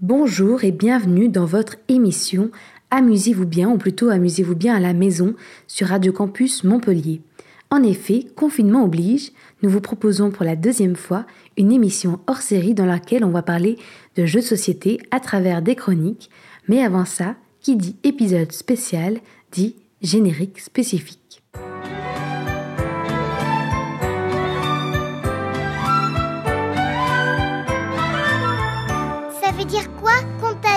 Bonjour et bienvenue dans votre émission Amusez-vous bien, ou plutôt Amusez-vous bien à la maison sur Radio Campus Montpellier. En effet, confinement oblige, nous vous proposons pour la deuxième fois une émission hors série dans laquelle on va parler de jeux de société à travers des chroniques, mais avant ça, qui dit épisode spécial dit générique spécifique.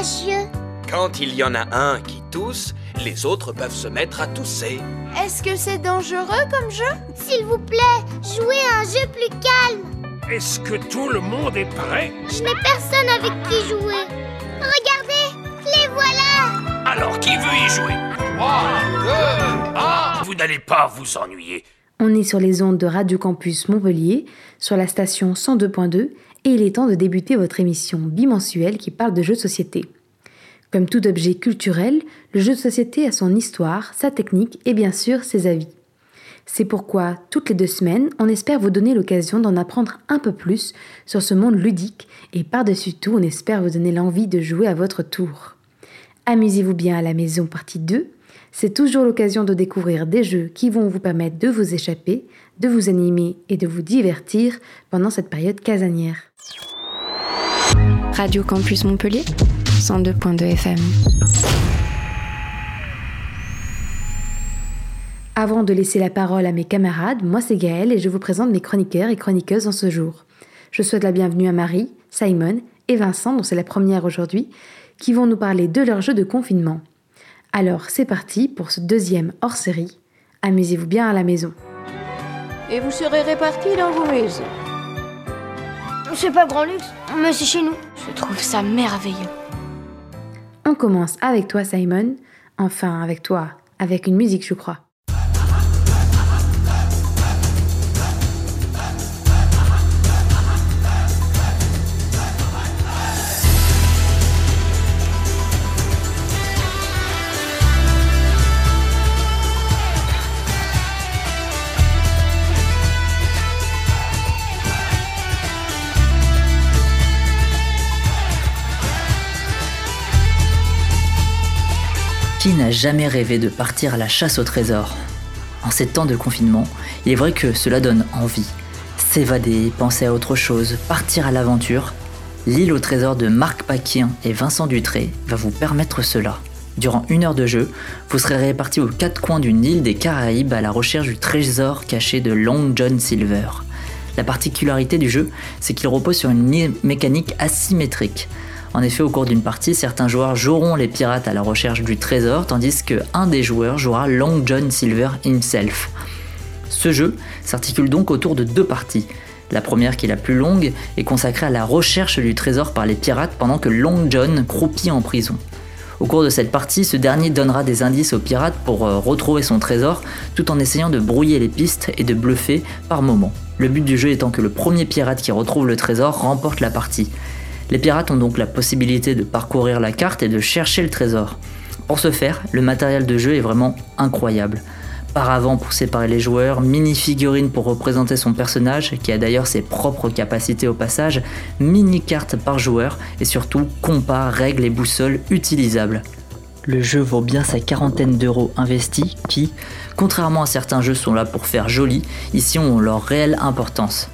Contagieux Quand il y en a un qui tousse, les autres peuvent se mettre à tousser. Est-ce que c'est dangereux comme jeu? S'il vous plaît, jouez à un jeu plus calme. Est-ce que tout le monde est prêt? Je n'ai personne avec qui jouer. Regardez, les voilà. Alors qui veut y jouer? 3, 2, 1 Vous n'allez pas vous ennuyer. On est sur les ondes de Radio Campus Montpellier, sur la station 102.2, et il est temps de débuter votre émission bimensuelle qui parle de jeux de société. Comme tout objet culturel, le jeu de société a son histoire, sa technique et bien sûr ses avis. C'est pourquoi, toutes les deux semaines, on espère vous donner l'occasion d'en apprendre un peu plus sur ce monde ludique et par-dessus tout, on espère vous donner l'envie de jouer à votre tour. Amusez-vous bien à la maison partie 2. C'est toujours l'occasion de découvrir des jeux qui vont vous permettre de vous échapper, de vous animer et de vous divertir pendant cette période casanière. Radio Campus Montpellier, 102.2 FM. Avant de laisser la parole à mes camarades, moi c'est Gaëlle et je vous présente mes chroniqueurs et chroniqueuses en ce jour. Je souhaite la bienvenue à Marie, Simon et Vincent, dont c'est la première aujourd'hui, qui vont nous parler de leur jeu de confinement. Alors c'est parti pour ce deuxième hors-série. Amusez-vous bien à la maison. Et vous serez répartis dans vos maisons. C'est pas grand luxe, mais c'est chez nous. Je trouve ça merveilleux. On commence avec toi Simon, enfin avec toi, avec une musique je crois. Qui n'a jamais rêvé de partir à la chasse au trésor En ces temps de confinement, il est vrai que cela donne envie. S'évader, penser à autre chose, partir à l'aventure. L'île au trésor de Marc Paquin et Vincent Dutré va vous permettre cela. Durant une heure de jeu, vous serez répartis aux quatre coins d'une île des Caraïbes à la recherche du trésor caché de Long John Silver. La particularité du jeu, c'est qu'il repose sur une mé- mécanique asymétrique. En effet, au cours d'une partie, certains joueurs joueront les pirates à la recherche du trésor, tandis que un des joueurs jouera Long John Silver himself. Ce jeu s'articule donc autour de deux parties. La première, qui est la plus longue, est consacrée à la recherche du trésor par les pirates pendant que Long John croupit en prison. Au cours de cette partie, ce dernier donnera des indices aux pirates pour euh, retrouver son trésor, tout en essayant de brouiller les pistes et de bluffer par moments. Le but du jeu étant que le premier pirate qui retrouve le trésor remporte la partie. Les pirates ont donc la possibilité de parcourir la carte et de chercher le trésor. Pour ce faire, le matériel de jeu est vraiment incroyable. Paravent pour séparer les joueurs, mini-figurines pour représenter son personnage, qui a d'ailleurs ses propres capacités au passage, mini-cartes par joueur, et surtout compas, règles et boussoles utilisables. Le jeu vaut bien sa quarantaine d'euros investis qui, contrairement à certains jeux sont là pour faire joli, ici ont leur réelle importance.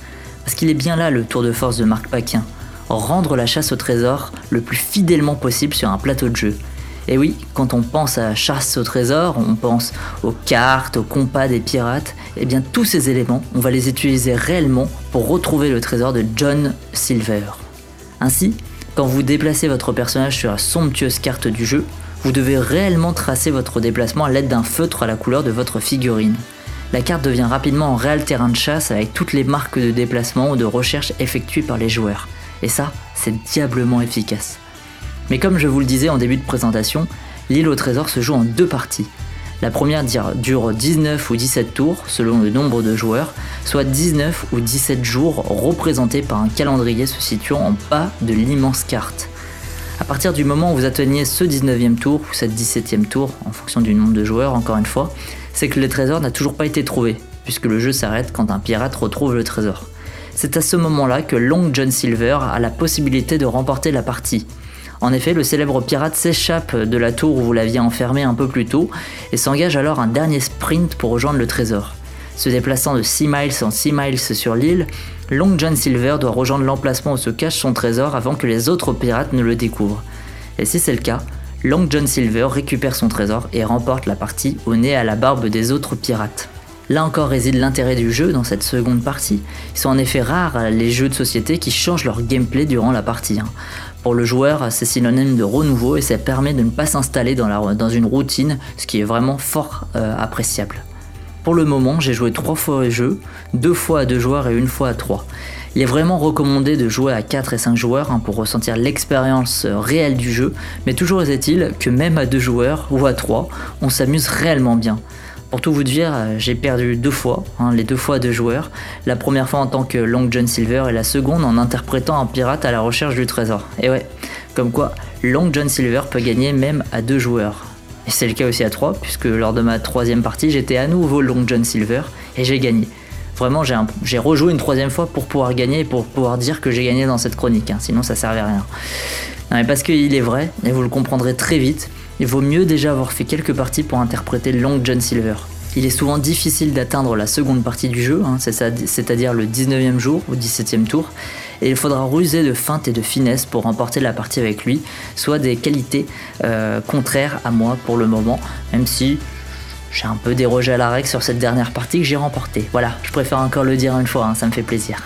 Parce qu'il est bien là le tour de force de Marc Paquin, rendre la chasse au trésor le plus fidèlement possible sur un plateau de jeu. Et oui, quand on pense à chasse au trésor, on pense aux cartes, aux compas des pirates, et bien tous ces éléments, on va les utiliser réellement pour retrouver le trésor de John Silver. Ainsi, quand vous déplacez votre personnage sur la somptueuse carte du jeu, vous devez réellement tracer votre déplacement à l'aide d'un feutre à la couleur de votre figurine. La carte devient rapidement un réel terrain de chasse avec toutes les marques de déplacement ou de recherche effectuées par les joueurs. Et ça, c'est diablement efficace. Mais comme je vous le disais en début de présentation, l'île au trésor se joue en deux parties. La première dure- dure 19 ou 17 tours selon le nombre de joueurs, soit 19 ou 17 jours représentés par un calendrier se situant en bas de l'immense carte. À partir du moment où vous atteignez ce 19e tour ou cette 17e tour, en fonction du nombre de joueurs encore une fois, c'est que le trésor n'a toujours pas été trouvé, puisque le jeu s'arrête quand un pirate retrouve le trésor. C'est à ce moment-là que Long John Silver a la possibilité de remporter la partie. En effet, le célèbre pirate s'échappe de la tour où vous l'aviez enfermé un peu plus tôt et s'engage alors un dernier sprint pour rejoindre le trésor. Se déplaçant de 6 miles en 6 miles sur l'île, Long John Silver doit rejoindre l'emplacement où se cache son trésor avant que les autres pirates ne le découvrent. Et si c'est le cas, Long John Silver récupère son trésor et remporte la partie au nez à la barbe des autres pirates. Là encore réside l'intérêt du jeu dans cette seconde partie. Ils sont en effet rares les jeux de société qui changent leur gameplay durant la partie. hein. Pour le joueur, c'est synonyme de renouveau et ça permet de ne pas s'installer dans, une routine, ce qui est vraiment fort euh, appréciable. Pour le moment, j'ai joué trois fois au jeu, deux fois à deux joueurs et une fois à trois. Il est vraiment recommandé de jouer à 4 et 5 joueurs hein, pour ressentir l'expérience euh, réelle du jeu, mais toujours est-il que même à deux joueurs ou à trois, on s'amuse réellement bien. Pour tout vous dire, euh, j'ai perdu deux fois, hein, les deux fois deux joueurs. La première fois en tant que Long John Silver et la seconde en interprétant un pirate à la recherche du trésor. Et ouais, comme quoi Long John Silver peut gagner même à deux joueurs. Et c'est le cas aussi à 3, puisque lors de ma troisième partie, j'étais à nouveau Long John Silver et j'ai gagné. Vraiment, j'ai rejoué une troisième fois pour pouvoir gagner et pour pouvoir dire que j'ai gagné dans cette chronique, hein, sinon ça servait à rien. Non, mais parce qu'il est vrai, et vous le comprendrez très vite, il vaut mieux déjà avoir fait quelques parties pour interpréter Long John Silver. Il est souvent difficile d'atteindre la seconde partie du jeu, hein, c'est-à-dire le 19e jour ou 17e tour, et il faudra ruser de feinte et de finesse pour remporter la partie avec lui, soit des qualités euh, contraires à moi pour le moment, même si j'ai un peu dérogé à la règle sur cette dernière partie que j'ai remportée. Voilà, je préfère encore le dire une fois, hein, ça me fait plaisir.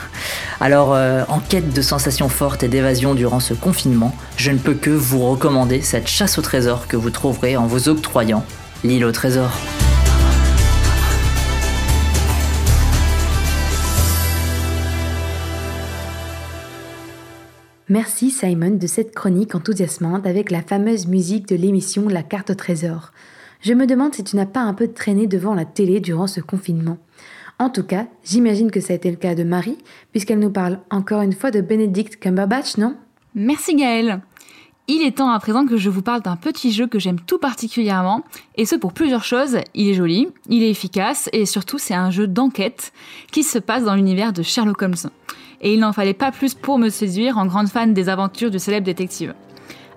Alors, euh, en quête de sensations fortes et d'évasion durant ce confinement, je ne peux que vous recommander cette chasse au trésor que vous trouverez en vous octroyant l'île au trésor. Merci Simon de cette chronique enthousiasmante avec la fameuse musique de l'émission La carte au trésor. Je me demande si tu n'as pas un peu traîné devant la télé durant ce confinement. En tout cas, j'imagine que ça a été le cas de Marie, puisqu'elle nous parle encore une fois de Benedict Cumberbatch, non? Merci Gaël. Il est temps à présent que je vous parle d'un petit jeu que j'aime tout particulièrement, et ce pour plusieurs choses. Il est joli, il est efficace, et surtout c'est un jeu d'enquête qui se passe dans l'univers de Sherlock Holmes. Et il n'en fallait pas plus pour me séduire en grande fan des aventures du célèbre détective.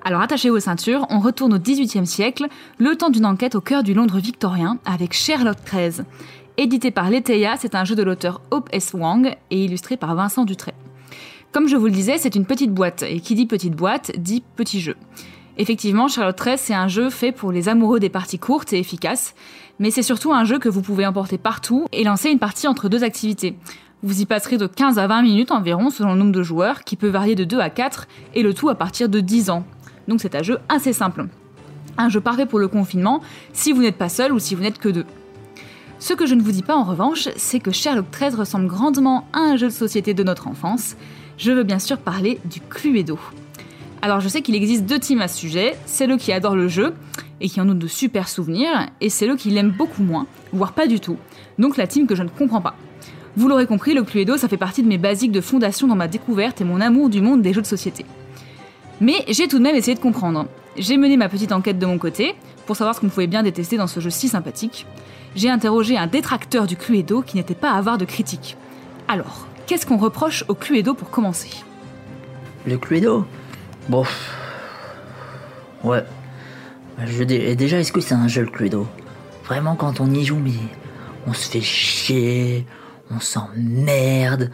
Alors attachez vos ceintures, on retourne au XVIIIe siècle, le temps d'une enquête au cœur du Londres victorien avec Sherlock XIII. Édité par Leteia, c'est un jeu de l'auteur Hope S. Wang et illustré par Vincent Dutray. Comme je vous le disais, c'est une petite boîte, et qui dit petite boîte dit petit jeu. Effectivement, Charlotte 13, c'est un jeu fait pour les amoureux des parties courtes et efficaces, mais c'est surtout un jeu que vous pouvez emporter partout et lancer une partie entre deux activités. Vous y passerez de 15 à 20 minutes environ selon le nombre de joueurs, qui peut varier de 2 à 4, et le tout à partir de 10 ans. Donc c'est un jeu assez simple. Un jeu parfait pour le confinement, si vous n'êtes pas seul ou si vous n'êtes que deux. Ce que je ne vous dis pas en revanche, c'est que Sherlock 13 ressemble grandement à un jeu de société de notre enfance. Je veux bien sûr parler du Cluedo. Alors je sais qu'il existe deux teams à ce sujet, c'est qui adore le jeu et qui en ont de super souvenirs, et c'est le qui l'aime beaucoup moins, voire pas du tout. Donc la team que je ne comprends pas. Vous l'aurez compris, le Cluedo ça fait partie de mes basiques de fondation dans ma découverte et mon amour du monde des jeux de société. Mais j'ai tout de même essayé de comprendre. J'ai mené ma petite enquête de mon côté, pour savoir ce qu'on pouvait bien détester dans ce jeu si sympathique. J'ai interrogé un détracteur du Cluedo qui n'était pas avare de critiques. Alors, qu'est-ce qu'on reproche au Cluedo pour commencer? Le Cluedo? Bon. Ouais. Déjà, est-ce que c'est un jeu le Cluedo? Vraiment, quand on y joue, on se fait chier, on s'emmerde.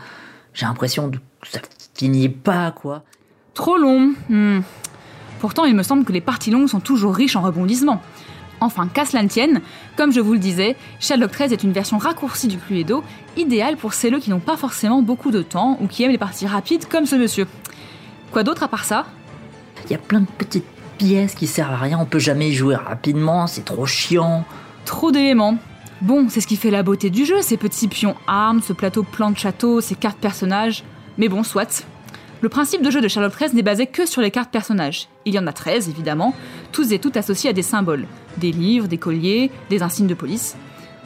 J'ai l'impression que ça finit pas, quoi. Trop long Hmm. Pourtant, il me semble que les parties longues sont toujours riches en rebondissements. Enfin, qu'à cela ne tienne, comme je vous le disais, Sherlock 13 est une version raccourcie du Cluedo, idéale pour celles qui n'ont pas forcément beaucoup de temps ou qui aiment les parties rapides comme ce monsieur. Quoi d'autre à part ça? Il y a plein de petites pièces qui servent à rien, on peut jamais y jouer rapidement, c'est trop chiant. Trop d'éléments. Bon, c'est ce qui fait la beauté du jeu, ces petits pions armes, ce plateau plan de château, ces cartes personnages. Mais bon, soit. Le principe de jeu de Sherlock 13 n'est basé que sur les cartes personnages. Il y en a 13, évidemment, tous et toutes associés à des symboles. Des livres, des colliers, des insignes de police.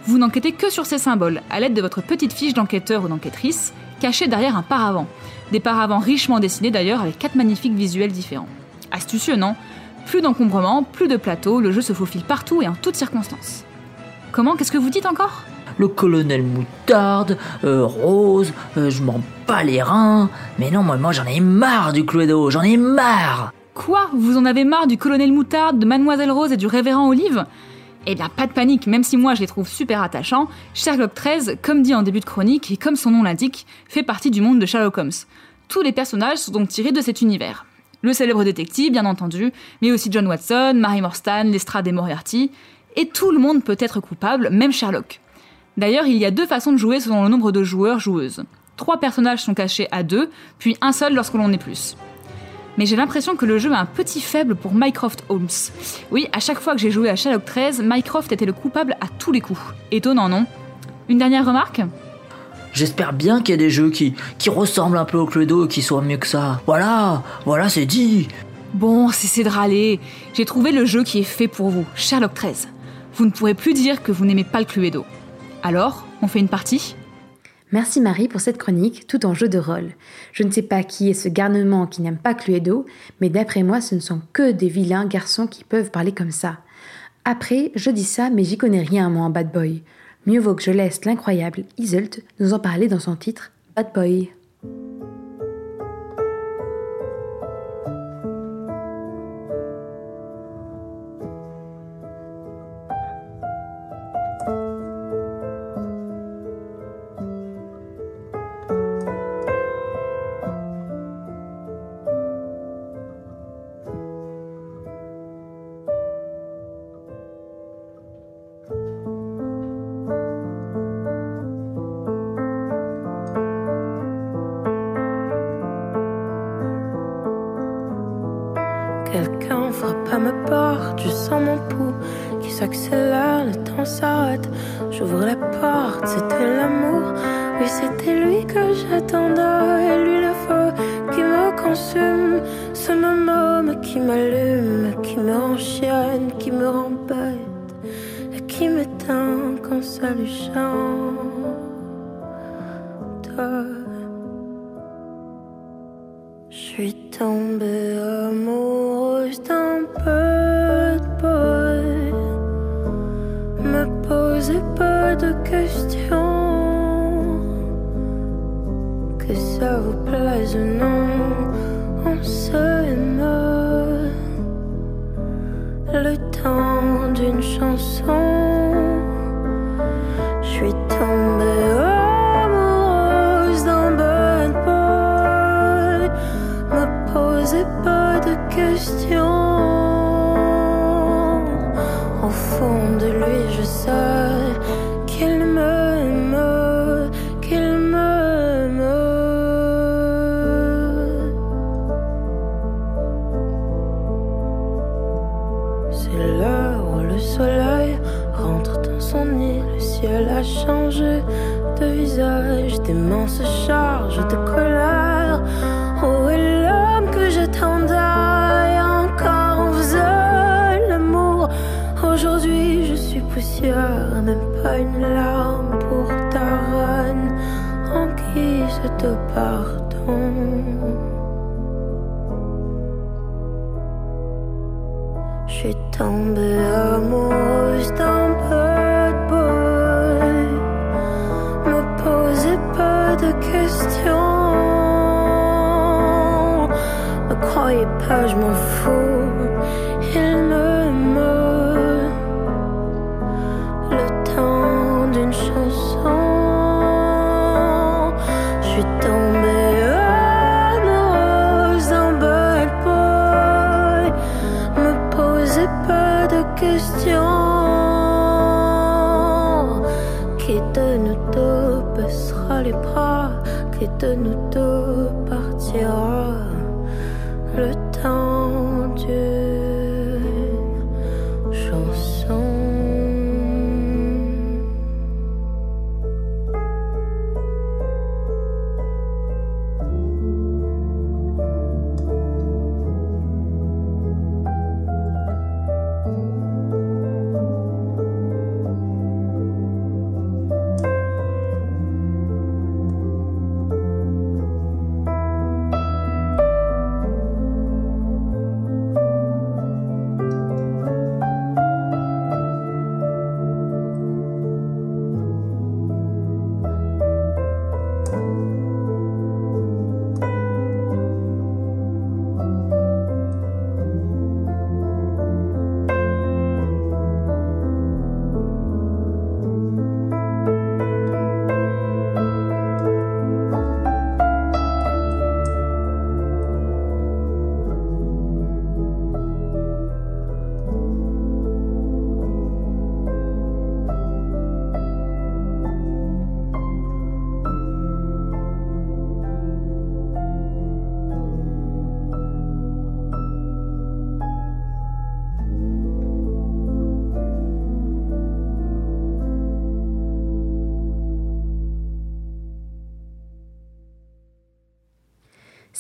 Vous n'enquêtez que sur ces symboles, à l'aide de votre petite fiche d'enquêteur ou d'enquêtrice, cachée derrière un paravent. Des paravents richement dessinés d'ailleurs avec quatre magnifiques visuels différents. Astucieux, non? Plus d'encombrement, plus de plateau, le jeu se faufile partout et en toutes circonstances. Comment? Qu'est-ce que vous dites encore? Le colonel moutarde, euh, rose, euh, je m'en bats les reins. Mais non, moi, j'en ai marre du Cluedo, j'en ai marre. Quoi? Vous en avez marre du colonel Moutarde, de Mademoiselle Rose et du révérend Olive? Eh bien, pas de panique, même si moi je les trouve super attachants, Sherlock XIII, comme dit en début de chronique et comme son nom l'indique, fait partie du monde de Sherlock Holmes. Tous les personnages sont donc tirés de cet univers. Le célèbre détective, bien entendu, mais aussi John Watson, Mary Morstan, Lestrade et Moriarty, et tout le monde peut être coupable, même Sherlock. D'ailleurs, il y a deux façons de jouer selon le nombre de joueurs-joueuses. Trois personnages sont cachés à deux, puis un seul lorsque l'on est plus. Mais j'ai l'impression que le jeu a un petit faible pour Mycroft Holmes. Oui, à chaque fois que j'ai joué à Sherlock 13, Mycroft était le coupable à tous les coups. Étonnant, non? Une dernière remarque? J'espère bien qu'il y a des jeux qui, qui ressemblent un peu au Cluedo et qui soient mieux que ça. Voilà, voilà, c'est dit. Bon, cessez de râler. J'ai trouvé le jeu qui est fait pour vous, Sherlock 13. Vous ne pourrez plus dire que vous n'aimez pas le Cluedo. Alors, on fait une partie? Merci Marie pour cette chronique, tout en jeu de rôle. Je ne sais pas qui est ce garnement qui n'aime pas Cluedo, mais d'après moi, ce ne sont que des vilains garçons qui peuvent parler comme ça. Après, je dis ça, mais j'y connais rien, moi, en Bad Boy. Mieux vaut que je laisse l'incroyable Iseult nous en parler dans son titre Bad Boy. Je sens mon pouls qui s'accélère, le temps s'arrête. J'ouvre la porte, c'était l'amour. Oui, c'était lui que j'attendais. Et lui, le feu qui me consume. Ce homme qui m'allume, qui me enchaîne, qui me rend bête. Et qui m'éteint quand ça lui chante. Bad boy. Me posez pas de questions. Que ça vous plaise ou non, de visage, d'immenses charges de colère. Où est l'homme que j'attendais encore on faisait l'amour? Aujourd'hui, je suis poussière, même pas une larme pour ta reine en guise de pardon. Je suis tombée amoureuse pas, je m'en fous. Il m'aime. Le temps d'une chanson. Je suis tombée amoureuse d'un bad boy. Me posez pas de questions. Qui de nous deux baissera les bras? Qui de nous deux partira?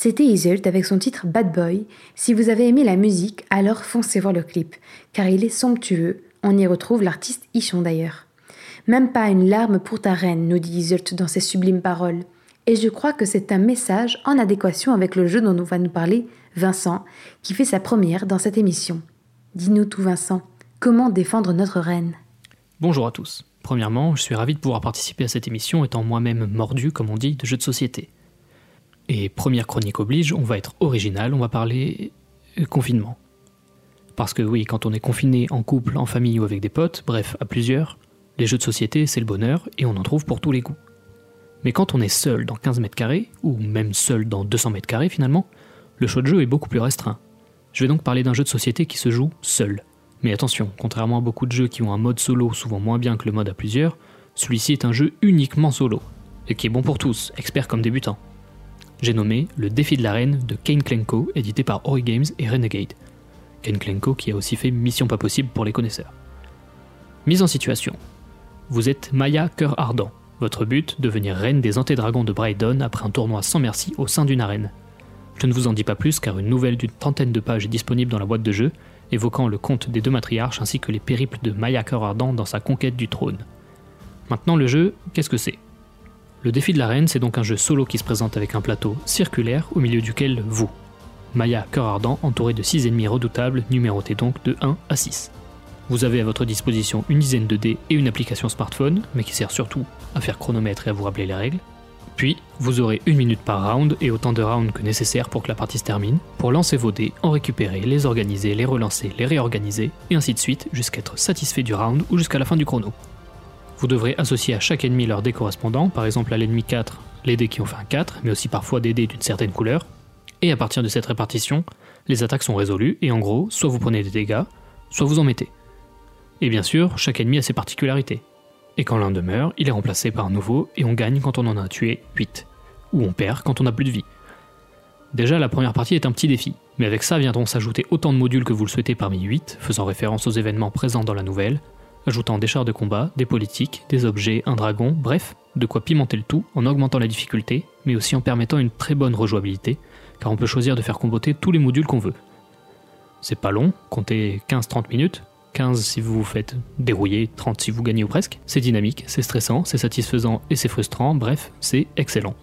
C'était Iseult avec son titre Bad Boy. Si vous avez aimé la musique, alors foncez voir le clip, car il est somptueux. On y retrouve l'artiste Ichon d'ailleurs. Même pas une larme pour ta reine, nous dit Iseult dans ses sublimes paroles. Et je crois que c'est un message en adéquation avec le jeu dont nous va nous parler Vincent, qui fait sa première dans cette émission. Dis-nous tout Vincent, comment défendre notre reine? Bonjour à tous. Premièrement, je suis ravi de pouvoir participer à cette émission étant moi-même mordu, comme on dit, de jeux de société. Et première chronique oblige, on va être original, on va parler euh, confinement. Parce que oui, quand on est confiné en couple, en famille ou avec des potes, bref, à plusieurs, les jeux de société, c'est le bonheur et on en trouve pour tous les goûts. Mais quand on est seul dans 15 mètres carrés, ou même seul dans 200 mètres carrés finalement, le choix de jeu est beaucoup plus restreint. Je vais donc parler d'un jeu de société qui se joue seul. Mais attention, contrairement à beaucoup de jeux qui ont un mode solo souvent moins bien que le mode à plusieurs, celui-ci est un jeu uniquement solo, et qui est bon pour tous, experts comme débutants j'ai nommé Le défi de la reine de Kane Klenko, édité par Ori Games et Renegade. Kane Klenko qui a aussi fait Mission pas possible pour les connaisseurs. Mise en situation. Vous êtes Maya Cœur Ardent. Votre but, devenir reine des antédragons de Brydon après un tournoi sans merci au sein d'une arène. Je ne vous en dis pas plus car une nouvelle d'une trentaine de pages est disponible dans la boîte de jeu, évoquant le conte des deux matriarches ainsi que les périples de Maya Cœur Ardent dans sa conquête du trône. Maintenant le jeu, qu'est-ce que c'est? Le défi de la reine, c'est donc un jeu solo qui se présente avec un plateau circulaire au milieu duquel vous, Maya Cœur Ardent, entouré de 6 ennemis redoutables, numérotés donc de 1 à 6. Vous avez à votre disposition une dizaine de dés et une application smartphone, mais qui sert surtout à faire chronomètre et à vous rappeler les règles. Puis, vous aurez une minute par round et autant de rounds que nécessaire pour que la partie se termine, pour lancer vos dés, en récupérer, les organiser, les relancer, les réorganiser, et ainsi de suite jusqu'à être satisfait du round ou jusqu'à la fin du chrono. Vous devrez associer à chaque ennemi leur dé correspondant, par exemple à l'ennemi 4, les dés qui ont fait un 4, mais aussi parfois des dés d'une certaine couleur. Et à partir de cette répartition, les attaques sont résolues, et en gros, soit vous prenez des dégâts, soit vous en mettez. Et bien sûr, chaque ennemi a ses particularités. Et quand l'un demeure, il est remplacé par un nouveau, et on gagne quand on en a tué 8. Ou on perd quand on n'a plus de vie. Déjà, la première partie est un petit défi, mais avec ça viendront s'ajouter autant de modules que vous le souhaitez parmi 8, faisant référence aux événements présents dans la nouvelle, ajoutant des chars de combat, des politiques, des objets, un dragon, bref, de quoi pimenter le tout en augmentant la difficulté, mais aussi en permettant une très bonne rejouabilité, car on peut choisir de faire comboter tous les modules qu'on veut. C'est pas long, comptez 15-30 minutes, 15 si vous vous faites dérouiller, 30 si vous gagnez ou presque. C'est dynamique, c'est stressant, c'est satisfaisant et c'est frustrant, bref, c'est excellent.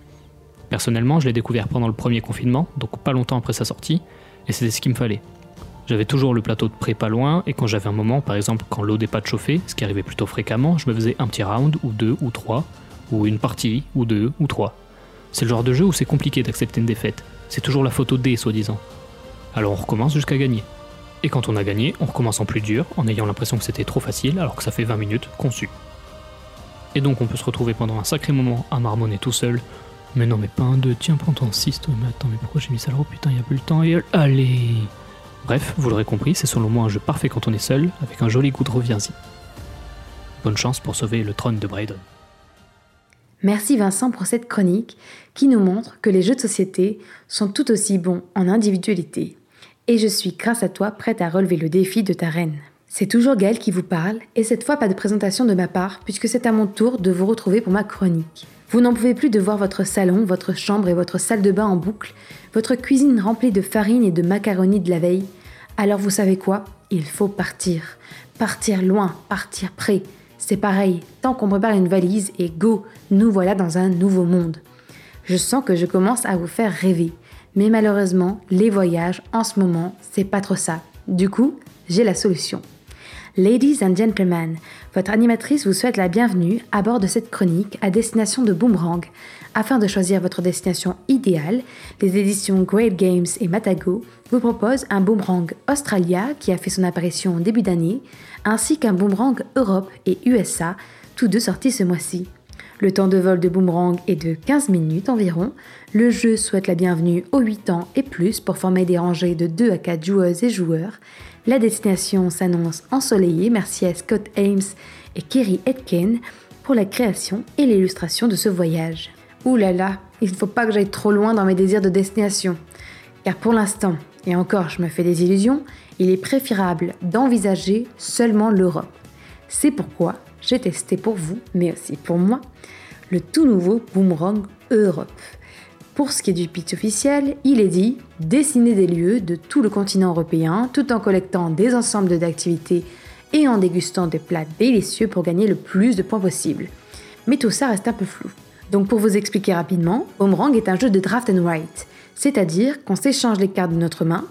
Personnellement, je l'ai découvert pendant le premier confinement, donc pas longtemps après sa sortie, et c'était ce qu'il me fallait. J'avais toujours le plateau de près pas loin, et quand j'avais un moment, par exemple quand l'eau n'est pas chauffée, ce qui arrivait plutôt fréquemment, je me faisais un petit round, ou deux, ou trois, ou une partie, ou deux, ou trois. C'est le genre de jeu où c'est compliqué d'accepter une défaite. C'est toujours la photo D, soi-disant. Alors on recommence jusqu'à gagner. Et quand on a gagné, on recommence en plus dur, en ayant l'impression que c'était trop facile, alors que ça fait 20 minutes conçu. Et donc on peut se retrouver pendant un sacré moment à marmonner tout seul. Mais non, mais pas un 2, tiens, prends ton 6, toi, mais attends, mais pourquoi j'ai mis ça là? Oh putain, y a plus le temps, et allez Bref, vous l'aurez compris, c'est selon moi un jeu parfait quand on est seul, avec un joli goût de reviens-y. Bonne chance pour sauver le trône de Braydon. Merci Vincent pour cette chronique qui nous montre que les jeux de société sont tout aussi bons en individualité. Et je suis, grâce à toi, prête à relever le défi de ta reine. C'est toujours Gaël qui vous parle, et cette fois pas de présentation de ma part, puisque c'est à mon tour de vous retrouver pour ma chronique. Vous n'en pouvez plus de voir votre salon, votre chambre et votre salle de bain en boucle, votre cuisine remplie de farine et de macaroni de la veille. Alors vous savez quoi? Il faut partir. Partir loin, partir près. C'est pareil, tant qu'on prépare une valise et go, nous voilà dans un nouveau monde. Je sens que je commence à vous faire rêver. Mais malheureusement, les voyages en ce moment, c'est pas trop ça. Du coup, j'ai la solution. Ladies and gentlemen, votre animatrice vous souhaite la bienvenue à bord de cette chronique à destination de Boomerang. Afin de choisir votre destination idéale, les éditions Great Games et Matago vous proposent un Boomerang Australia qui a fait son apparition en début d'année, ainsi qu'un Boomerang Europe et USA, tous deux sortis ce mois-ci. Le temps de vol de Boomerang est de 15 minutes environ. Le jeu souhaite la bienvenue aux 8 ans et plus pour former des rangées de 2 à 4 joueuses et joueurs. La destination s'annonce ensoleillée, merci à Scott Ames et Kerry Etken pour la création et l'illustration de ce voyage. Ouh là là, il ne faut pas que j'aille trop loin dans mes désirs de destination. Car pour l'instant, et encore je me fais des illusions, il est préférable d'envisager seulement l'Europe. C'est pourquoi j'ai testé pour vous, mais aussi pour moi, le tout nouveau Boomerang Europe. Pour ce qui est du pitch officiel, il est dit dessiner des lieux de tout le continent européen tout en collectant des ensembles d'activités et en dégustant des plats délicieux pour gagner le plus de points possible. Mais tout ça reste un peu flou. Donc pour vous expliquer rapidement, Boomerang est un jeu de draft and write, c'est-à-dire qu'on s'échange les cartes de notre main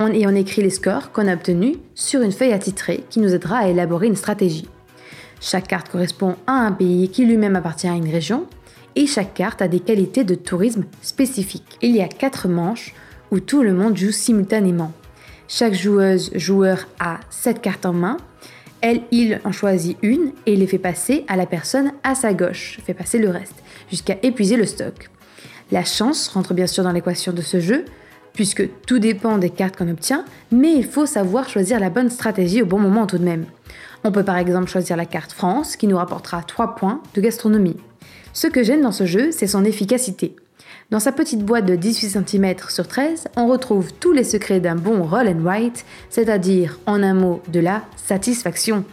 et on écrit les scores qu'on a obtenus sur une feuille attitrée qui nous aidera à élaborer une stratégie. Chaque carte correspond à un pays qui lui-même appartient à une région et chaque carte a des qualités de tourisme spécifiques. Il y a quatre manches où tout le monde joue simultanément. Chaque joueuse, joueur a 7 cartes en main. Elle, il en choisit une et les fait passer à la personne à sa gauche, fait passer le reste, jusqu'à épuiser le stock. La chance rentre bien sûr dans l'équation de ce jeu, puisque tout dépend des cartes qu'on obtient, mais il faut savoir choisir la bonne stratégie au bon moment tout de même. On peut par exemple choisir la carte France, qui nous rapportera 3 points de gastronomie. Ce que j'aime dans ce jeu, c'est son efficacité. Dans sa petite boîte de 18 cm sur 13, on retrouve tous les secrets d'un bon roll and write, c'est-à-dire, en un mot, de la satisfaction.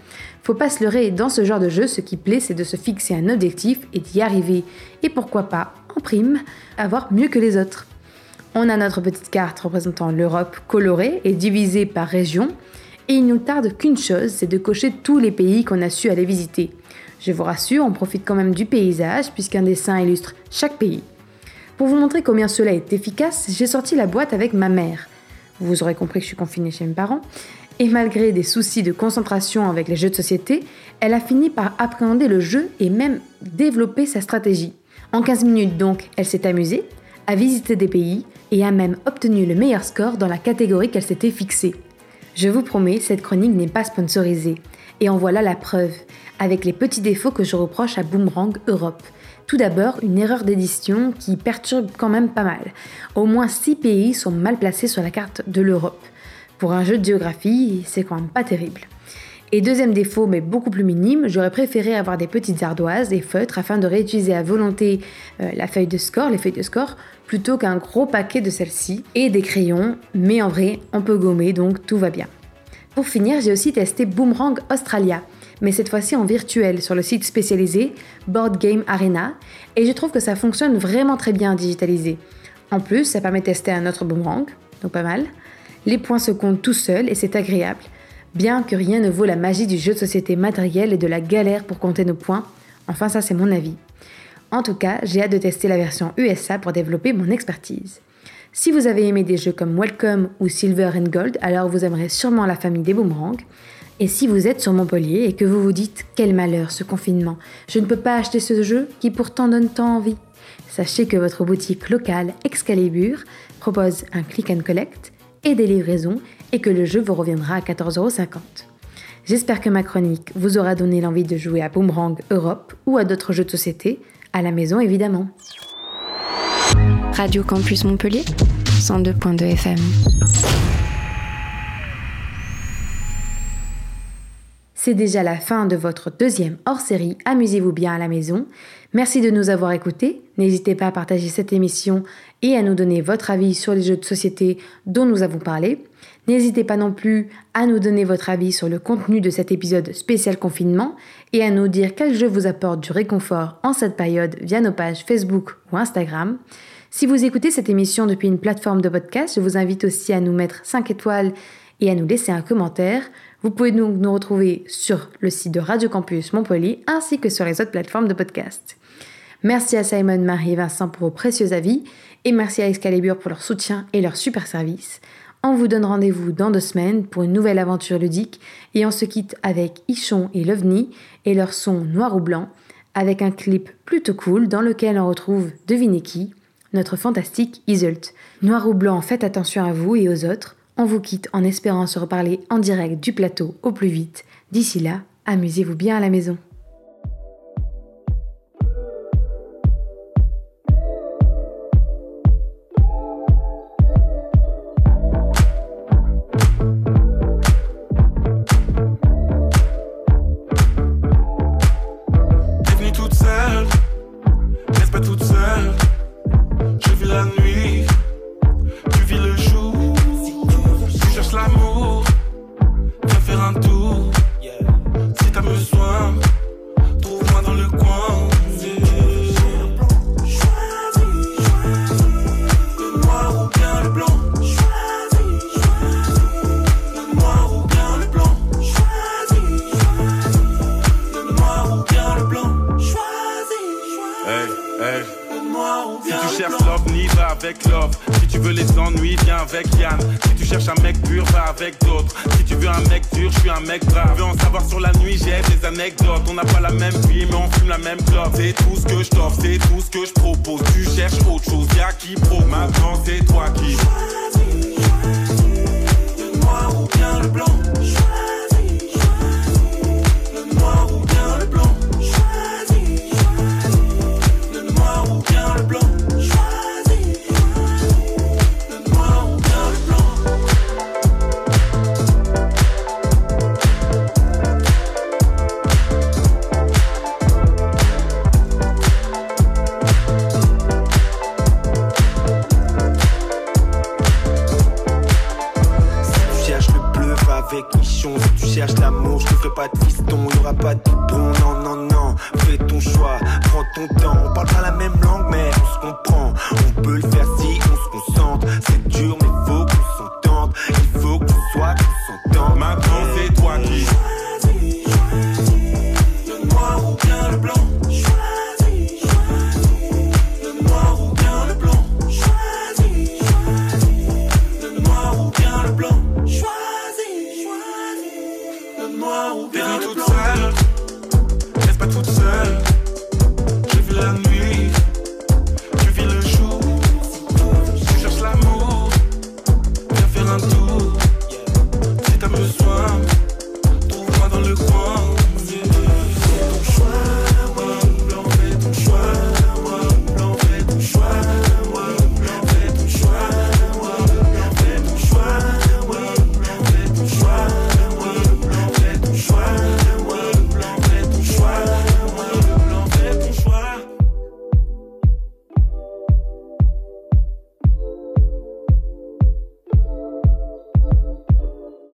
Faut pas se leurrer, dans ce genre de jeu, ce qui plaît, c'est de se fixer un objectif et d'y arriver. Et pourquoi pas, en prime, avoir mieux que les autres. On a notre petite carte représentant l'Europe colorée et divisée par région, et il nous tarde qu'une chose, c'est de cocher tous les pays qu'on a su aller visiter. Je vous rassure, on profite quand même du paysage puisqu'un dessin illustre chaque pays. Pour vous montrer combien cela est efficace, j'ai sorti la boîte avec ma mère. Vous aurez compris que je suis confinée chez mes parents. Et malgré des soucis de concentration avec les jeux de société, elle a fini par appréhender le jeu et même développer sa stratégie. En 15 minutes donc, elle s'est amusée, a visité des pays et a même obtenu le meilleur score dans la catégorie qu'elle s'était fixée. Je vous promets, cette chronique n'est pas sponsorisée. Et en voilà la preuve, avec les petits défauts que je reproche à Boomerang Europe. Tout d'abord, une erreur d'édition qui perturbe quand même pas mal. Au moins 6 pays sont mal placés sur la carte de l'Europe. Pour un jeu de géographie, c'est quand même pas terrible. Et deuxième défaut, mais beaucoup plus minime, j'aurais préféré avoir des petites ardoises et feutres afin de réutiliser à volonté euh, la feuille de score, les feuilles de score, plutôt qu'un gros paquet de celles-ci, et des crayons, mais en vrai, on peut gommer, donc tout va bien. Pour finir, j'ai aussi testé Boomerang Australia, mais cette fois-ci en virtuel sur le site spécialisé Board Game Arena, et je trouve que ça fonctionne vraiment très bien digitalisé. En plus, ça permet de tester un autre boomerang, donc pas mal. Les points se comptent tout seuls et c'est agréable, bien que rien ne vaut la magie du jeu de société matériel et de la galère pour compter nos points. Enfin, ça c'est mon avis. En tout cas, j'ai hâte de tester la version USA pour développer mon expertise. Si vous avez aimé des jeux comme Welcome ou Silver and Gold, alors vous aimerez sûrement la famille des boomerangs. Et si vous êtes sur Montpellier et que vous vous dites quel malheur ce confinement, je ne peux pas acheter ce jeu qui pourtant donne tant envie. Sachez que votre boutique locale Excalibur propose un click and collect et des livraisons et que le jeu vous reviendra à 14,50€. J'espère que ma chronique vous aura donné l'envie de jouer à Boomerang Europe ou à d'autres jeux de société, à la maison évidemment. Radio Campus Montpellier, 102.2 FM. C'est déjà la fin de votre deuxième hors-série Amusez-vous bien à la maison. Merci de nous avoir écoutés. N'hésitez pas à partager cette émission et à nous donner votre avis sur les jeux de société dont nous avons parlé. N'hésitez pas non plus à nous donner votre avis sur le contenu de cet épisode spécial confinement et à nous dire quel jeu vous apporte du réconfort en cette période via nos pages Facebook ou Instagram. Si vous écoutez cette émission depuis une plateforme de podcast, je vous invite aussi à nous mettre 5 étoiles et à nous laisser un commentaire. Vous pouvez donc nous retrouver sur le site de Radio Campus Montpellier ainsi que sur les autres plateformes de podcast. Merci à Simon, Marie et Vincent pour vos précieux avis et merci à Excalibur pour leur soutien et leur super service. On vous donne rendez-vous dans deux semaines pour une nouvelle aventure ludique et on se quitte avec Ichon et Lovni et leur son noir ou blanc avec un clip plutôt cool dans lequel on retrouve devinez qui, notre fantastique Isult. Noir ou blanc, faites attention à vous et aux autres. On vous quitte en espérant se reparler en direct du plateau au plus vite. D'ici là, amusez-vous bien à la maison. L'amour, viens